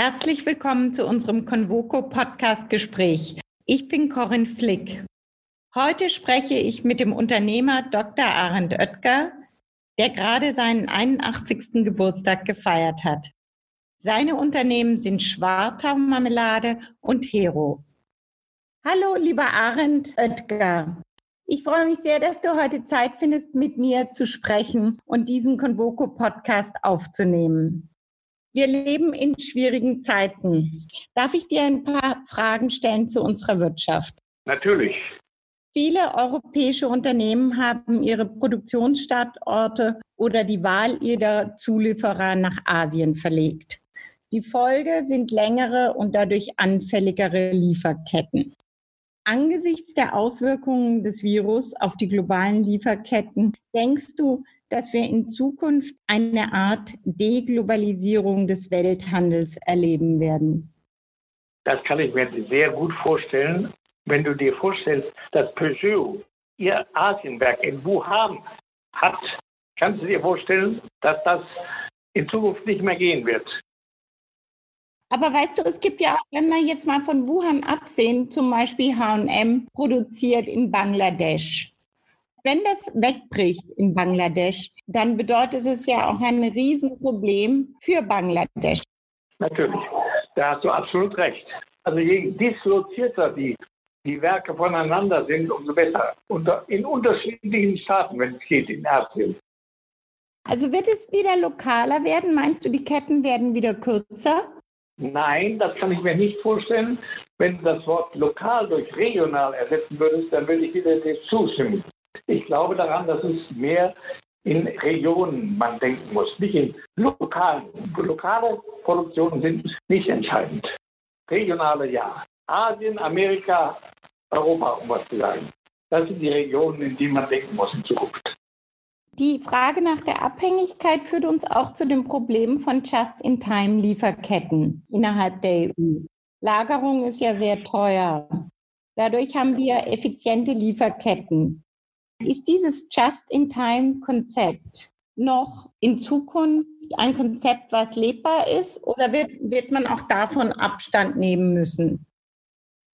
Herzlich willkommen zu unserem Convoco Podcast Gespräch. Ich bin Corinne Flick. Heute spreche ich mit dem Unternehmer Dr. Arend Oetker, der gerade seinen 81. Geburtstag gefeiert hat. Seine Unternehmen sind Schwartau Marmelade und Hero. Hallo, lieber Arend Oetker. Ich freue mich sehr, dass du heute Zeit findest, mit mir zu sprechen und diesen Convoco Podcast aufzunehmen. Wir leben in schwierigen Zeiten. Darf ich dir ein paar Fragen stellen zu unserer Wirtschaft? Natürlich. Viele europäische Unternehmen haben ihre Produktionsstandorte oder die Wahl ihrer Zulieferer nach Asien verlegt. Die Folge sind längere und dadurch anfälligere Lieferketten. Angesichts der Auswirkungen des Virus auf die globalen Lieferketten, denkst du, dass wir in Zukunft eine Art Deglobalisierung des Welthandels erleben werden? Das kann ich mir sehr gut vorstellen. Wenn du dir vorstellst, dass Peugeot ihr Asienwerk in Wuhan hat, kannst du dir vorstellen, dass das in Zukunft nicht mehr gehen wird. Aber weißt du, es gibt ja auch, wenn wir jetzt mal von Wuhan absehen, zum Beispiel HM produziert in Bangladesch. Wenn das wegbricht in Bangladesch, dann bedeutet es ja auch ein Riesenproblem für Bangladesch. Natürlich, da hast du absolut recht. Also je dislozierter die, die Werke voneinander sind, umso besser. Und in unterschiedlichen Staaten, wenn es geht, in Asien. Also wird es wieder lokaler werden? Meinst du, die Ketten werden wieder kürzer? Nein, das kann ich mir nicht vorstellen. Wenn du das Wort lokal durch regional ersetzen würdest, dann würde ich wieder zustimmen. Ich glaube daran, dass es mehr in Regionen man denken muss, nicht in lokalen. Lokale Produktionen sind nicht entscheidend. Regionale ja. Asien, Amerika, Europa, um was zu sagen. Das sind die Regionen, in die man denken muss in Zukunft. Die Frage nach der Abhängigkeit führt uns auch zu dem Problem von Just-in-Time-Lieferketten innerhalb der EU. Lagerung ist ja sehr teuer. Dadurch haben wir effiziente Lieferketten. Ist dieses Just-in-Time-Konzept noch in Zukunft ein Konzept, was lebbar ist, oder wird, wird man auch davon Abstand nehmen müssen?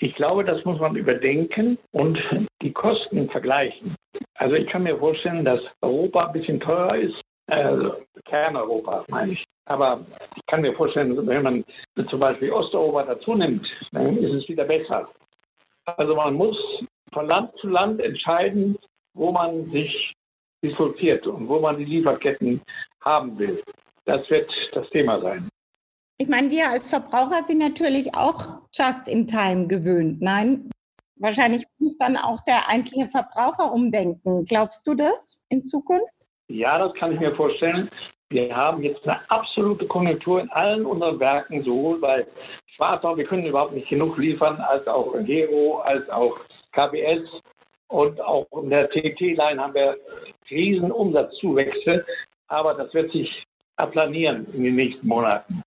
Ich glaube, das muss man überdenken und die Kosten vergleichen. Also ich kann mir vorstellen, dass Europa ein bisschen teurer ist, also Kerneuropa meine ich. Aber ich kann mir vorstellen, wenn man zum Beispiel Osteuropa dazu nimmt, dann ist es wieder besser. Also man muss von Land zu Land entscheiden, wo man sich disloziert und wo man die Lieferketten haben will. Das wird das Thema sein. Ich meine, wir als Verbraucher sind natürlich auch just in time gewöhnt. Nein, wahrscheinlich muss dann auch der einzelne Verbraucher umdenken. Glaubst du das in Zukunft? Ja, das kann ich mir vorstellen. Wir haben jetzt eine absolute Konjunktur in allen unseren Werken, sowohl bei Schwarzau, wir können überhaupt nicht genug liefern, als auch Hero, als auch KBS. Und auch in der TT-Line haben wir riesen Umsatzzuwächse, aber das wird sich aplanieren in den nächsten Monaten.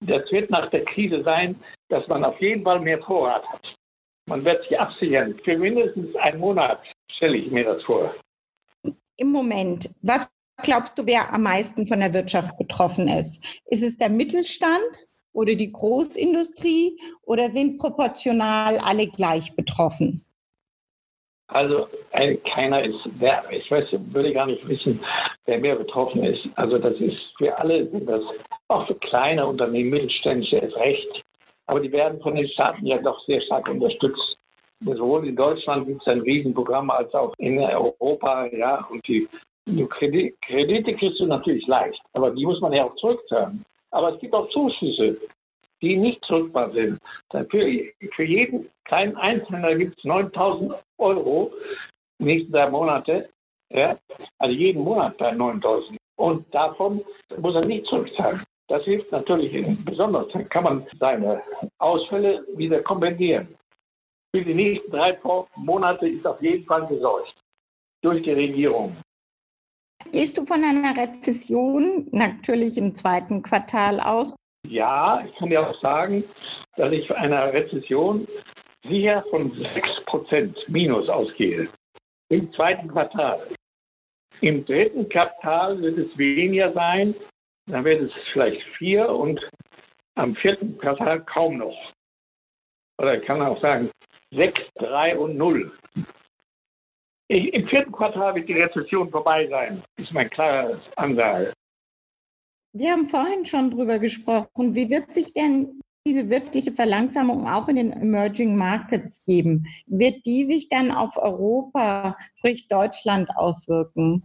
Das wird nach der Krise sein, dass man auf jeden Fall mehr Vorrat hat. Man wird sich absichern. Für mindestens einen Monat stelle ich mir das vor. Im Moment, was glaubst du, wer am meisten von der Wirtschaft betroffen ist? Ist es der Mittelstand oder die Großindustrie oder sind proportional alle gleich betroffen? Also ein, keiner ist, wer, ich weiß, würde gar nicht wissen, wer mehr betroffen ist. Also das ist für alle, das auch für kleine Unternehmen, mittelständische ist recht. Aber die werden von den Staaten ja doch sehr stark unterstützt. Sowohl in Deutschland gibt es ein Riesenprogramm als auch in Europa, ja, und die, Kredite kriegst du natürlich leicht, aber die muss man ja auch zurückzahlen. Aber es gibt auch Zuschüsse die nicht zurückbar sind. Für, für jeden kleinen Einzelnen gibt es 9000 Euro nächsten drei Monate. Ja? Also jeden Monat bei 9000. Und davon muss er nicht zurückzahlen. Das hilft natürlich besonders. Dann kann man seine Ausfälle wieder kompensieren. Für die nächsten drei Monate ist auf jeden Fall gesorgt. Durch die Regierung. Gehst du von einer Rezession natürlich im zweiten Quartal aus? Ja, ich kann dir auch sagen, dass ich einer Rezession sicher von 6% minus ausgehe. Im zweiten Quartal. Im dritten Quartal wird es weniger sein. Dann wird es vielleicht 4 und am vierten Quartal kaum noch. Oder ich kann auch sagen 6, 3 und 0. Ich, Im vierten Quartal wird die Rezession vorbei sein, ist mein klares Ansage. Wir haben vorhin schon drüber gesprochen. Wie wird sich denn diese wirkliche Verlangsamung auch in den Emerging Markets geben? Wird die sich dann auf Europa, sprich Deutschland, auswirken?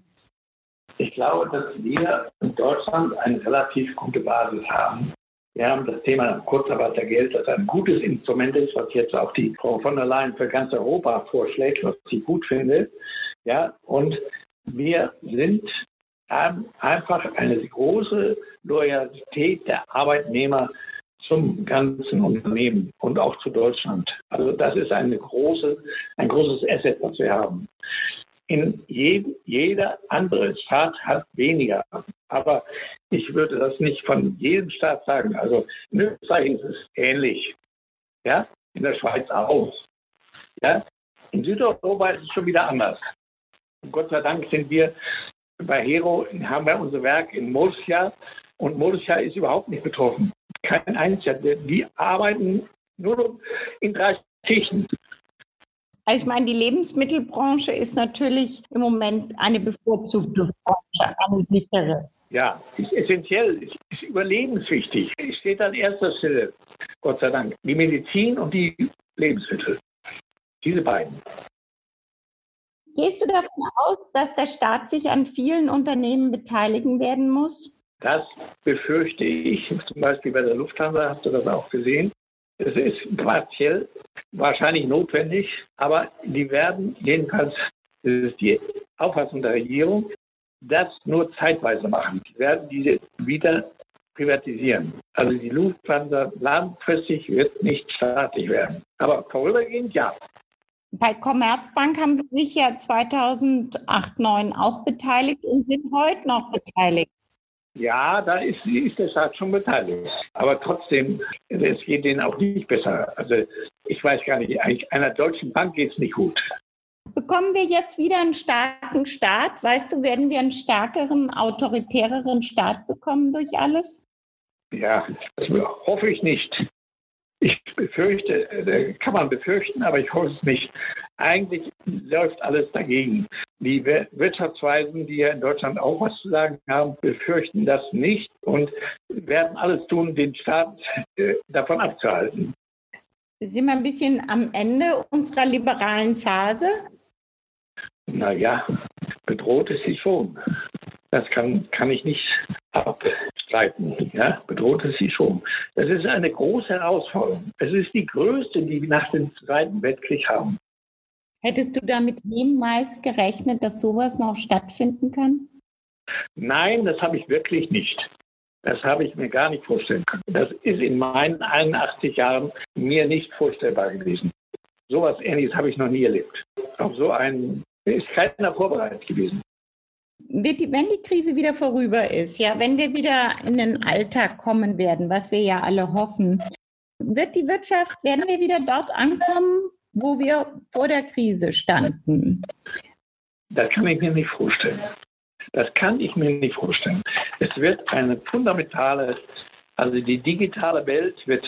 Ich glaube, dass wir in Deutschland eine relativ gute Basis haben. Wir haben das Thema Kurzarbeitergeld, das ein gutes Instrument ist, was jetzt auch die Frau von der Leyen für ganz Europa vorschlägt, was sie gut findet. Ja, und wir sind einfach eine große Loyalität der Arbeitnehmer zum ganzen Unternehmen und auch zu Deutschland. Also das ist eine große, ein großes Asset, was wir haben. In je, jeder andere Staat hat weniger. Aber ich würde das nicht von jedem Staat sagen. Also in Österreich ist es ähnlich. Ja, in der Schweiz auch. Ja, in Südeuropa ist es schon wieder anders. Und Gott sei Dank sind wir bei Hero, haben wir unser Werk in Murcia und Murcia ist überhaupt nicht betroffen. Kein einziger. Die arbeiten nur in drei Schichten. Also ich meine, die Lebensmittelbranche ist natürlich im Moment eine bevorzugte Branche, eine sichere. Ja, ist essentiell, ist, ist überlebenswichtig. Es steht an erster Stelle, Gott sei Dank, die Medizin und die Lebensmittel. Diese beiden. Gehst du davon aus, dass der Staat sich an vielen Unternehmen beteiligen werden muss? Das befürchte ich. Zum Beispiel bei der Lufthansa hast du das auch gesehen. Es ist partiell wahrscheinlich notwendig, aber die werden jedenfalls, das ist die Auffassung der Regierung, das nur zeitweise machen. Die werden diese wieder privatisieren. Also die Lufthansa langfristig wird nicht staatlich werden. Aber vorübergehend ja. Bei Commerzbank haben Sie sich ja 2008, 2009 auch beteiligt und sind heute noch beteiligt. Ja, da ist, ist der Staat schon beteiligt. Aber trotzdem, es geht denen auch nicht besser. Also ich weiß gar nicht, eigentlich einer deutschen Bank geht es nicht gut. Bekommen wir jetzt wieder einen starken Staat? Weißt du, werden wir einen stärkeren, autoritäreren Staat bekommen durch alles? Ja, das hoffe ich nicht. Ich befürchte, äh, kann man befürchten, aber ich hoffe es nicht. Eigentlich läuft alles dagegen. Die Wirtschaftsweisen, die ja in Deutschland auch was zu sagen haben, befürchten das nicht und werden alles tun, den Staat äh, davon abzuhalten. Sind wir ein bisschen am Ende unserer liberalen Phase? Naja, bedroht ist sie schon. Das kann, kann ich nicht abstreiten. Ja, bedroht es sie schon. Das ist eine große Herausforderung. Es ist die größte, die wir nach dem Zweiten Weltkrieg haben. Hättest du damit jemals gerechnet, dass sowas noch stattfinden kann? Nein, das habe ich wirklich nicht. Das habe ich mir gar nicht vorstellen können. Das ist in meinen 81 Jahren mir nicht vorstellbar gewesen. So etwas Ähnliches habe ich noch nie erlebt. Auf so einen ist keiner vorbereitet gewesen wird die, wenn die Krise wieder vorüber ist, ja, wenn wir wieder in den Alltag kommen werden, was wir ja alle hoffen, wird die Wirtschaft, werden wir wieder dort ankommen, wo wir vor der Krise standen? Das kann ich mir nicht vorstellen. Das kann ich mir nicht vorstellen. Es wird eine fundamentale, also die digitale Welt wird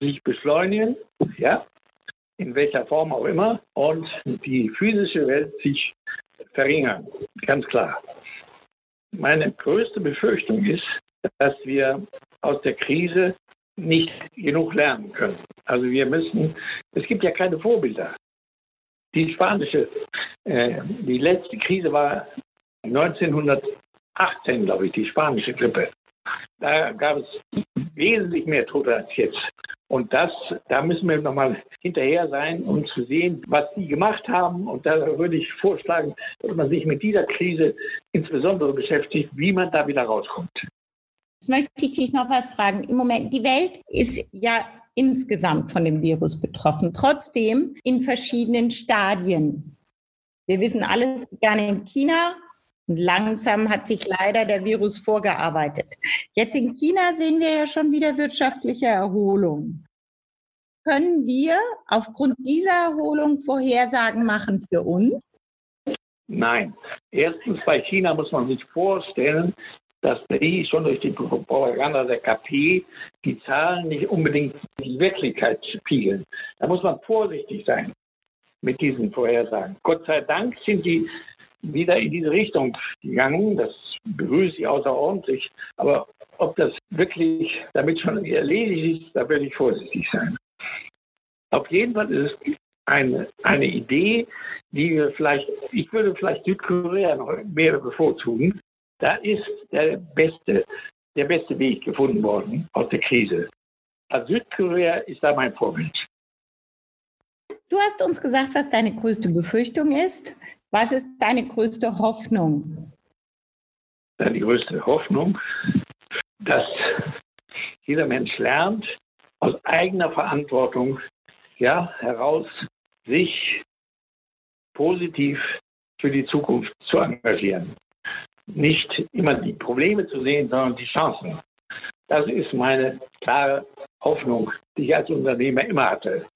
sich beschleunigen, ja, in welcher Form auch immer, und die physische Welt sich verringern, ganz klar. Meine größte Befürchtung ist, dass wir aus der Krise nicht genug lernen können. Also wir müssen, es gibt ja keine Vorbilder. Die spanische, äh, die letzte Krise war 1918, glaube ich, die spanische Grippe. Da gab es wesentlich mehr Tote als jetzt. Und das, da müssen wir nochmal hinterher sein, um zu sehen, was die gemacht haben. Und da würde ich vorschlagen, dass man sich mit dieser Krise insbesondere beschäftigt, wie man da wieder rauskommt. Jetzt möchte ich dich noch was fragen. Im Moment, die Welt ist ja insgesamt von dem Virus betroffen, trotzdem in verschiedenen Stadien. Wir wissen alles gerne in China, langsam hat sich leider der Virus vorgearbeitet. Jetzt in China sehen wir ja schon wieder wirtschaftliche Erholung. Können wir aufgrund dieser Erholung Vorhersagen machen für uns? Nein. Erstens, bei China muss man sich vorstellen, dass die schon durch die Propaganda der KP die Zahlen nicht unbedingt die Wirklichkeit spiegeln. Da muss man vorsichtig sein mit diesen Vorhersagen. Gott sei Dank sind die wieder in diese Richtung gegangen. Das begrüße ich außerordentlich. Aber ob das wirklich damit schon erledigt ist, da würde ich vorsichtig sein. Auf jeden Fall ist es eine, eine Idee, die wir vielleicht, ich würde vielleicht Südkorea noch mehr bevorzugen. Da ist der beste, der beste Weg gefunden worden aus der Krise. Also Südkorea ist da mein Vorbild. Du hast uns gesagt, was deine größte Befürchtung ist. Was ist deine größte Hoffnung? Die größte Hoffnung, dass jeder Mensch lernt, aus eigener Verantwortung ja, heraus sich positiv für die Zukunft zu engagieren. Nicht immer die Probleme zu sehen, sondern die Chancen. Das ist meine klare Hoffnung, die ich als Unternehmer immer hatte.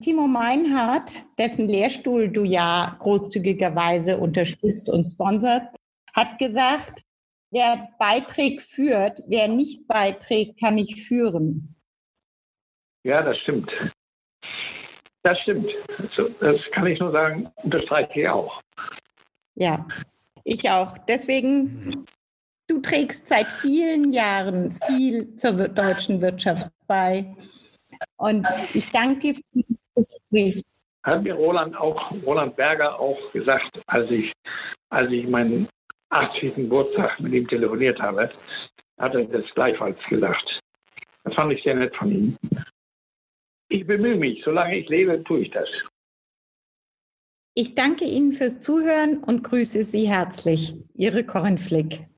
Timo Meinhardt, dessen Lehrstuhl du ja großzügigerweise unterstützt und sponsert, hat gesagt, wer beiträgt, führt, wer nicht beiträgt, kann nicht führen. Ja, das stimmt. Das stimmt. Das kann ich nur sagen, unterstreiche ich auch. Ja, ich auch. Deswegen, du trägst seit vielen Jahren viel zur deutschen Wirtschaft bei. Und ich danke dir für Gespräch. Hat mir Roland auch, Roland Berger auch gesagt, als ich, als ich meinen 80. Geburtstag mit ihm telefoniert habe, hat er das gleichfalls gesagt. Das fand ich sehr nett von ihm. Ich bemühe mich, solange ich lebe, tue ich das. Ich danke Ihnen fürs Zuhören und grüße Sie herzlich. Ihre Corinne Flick.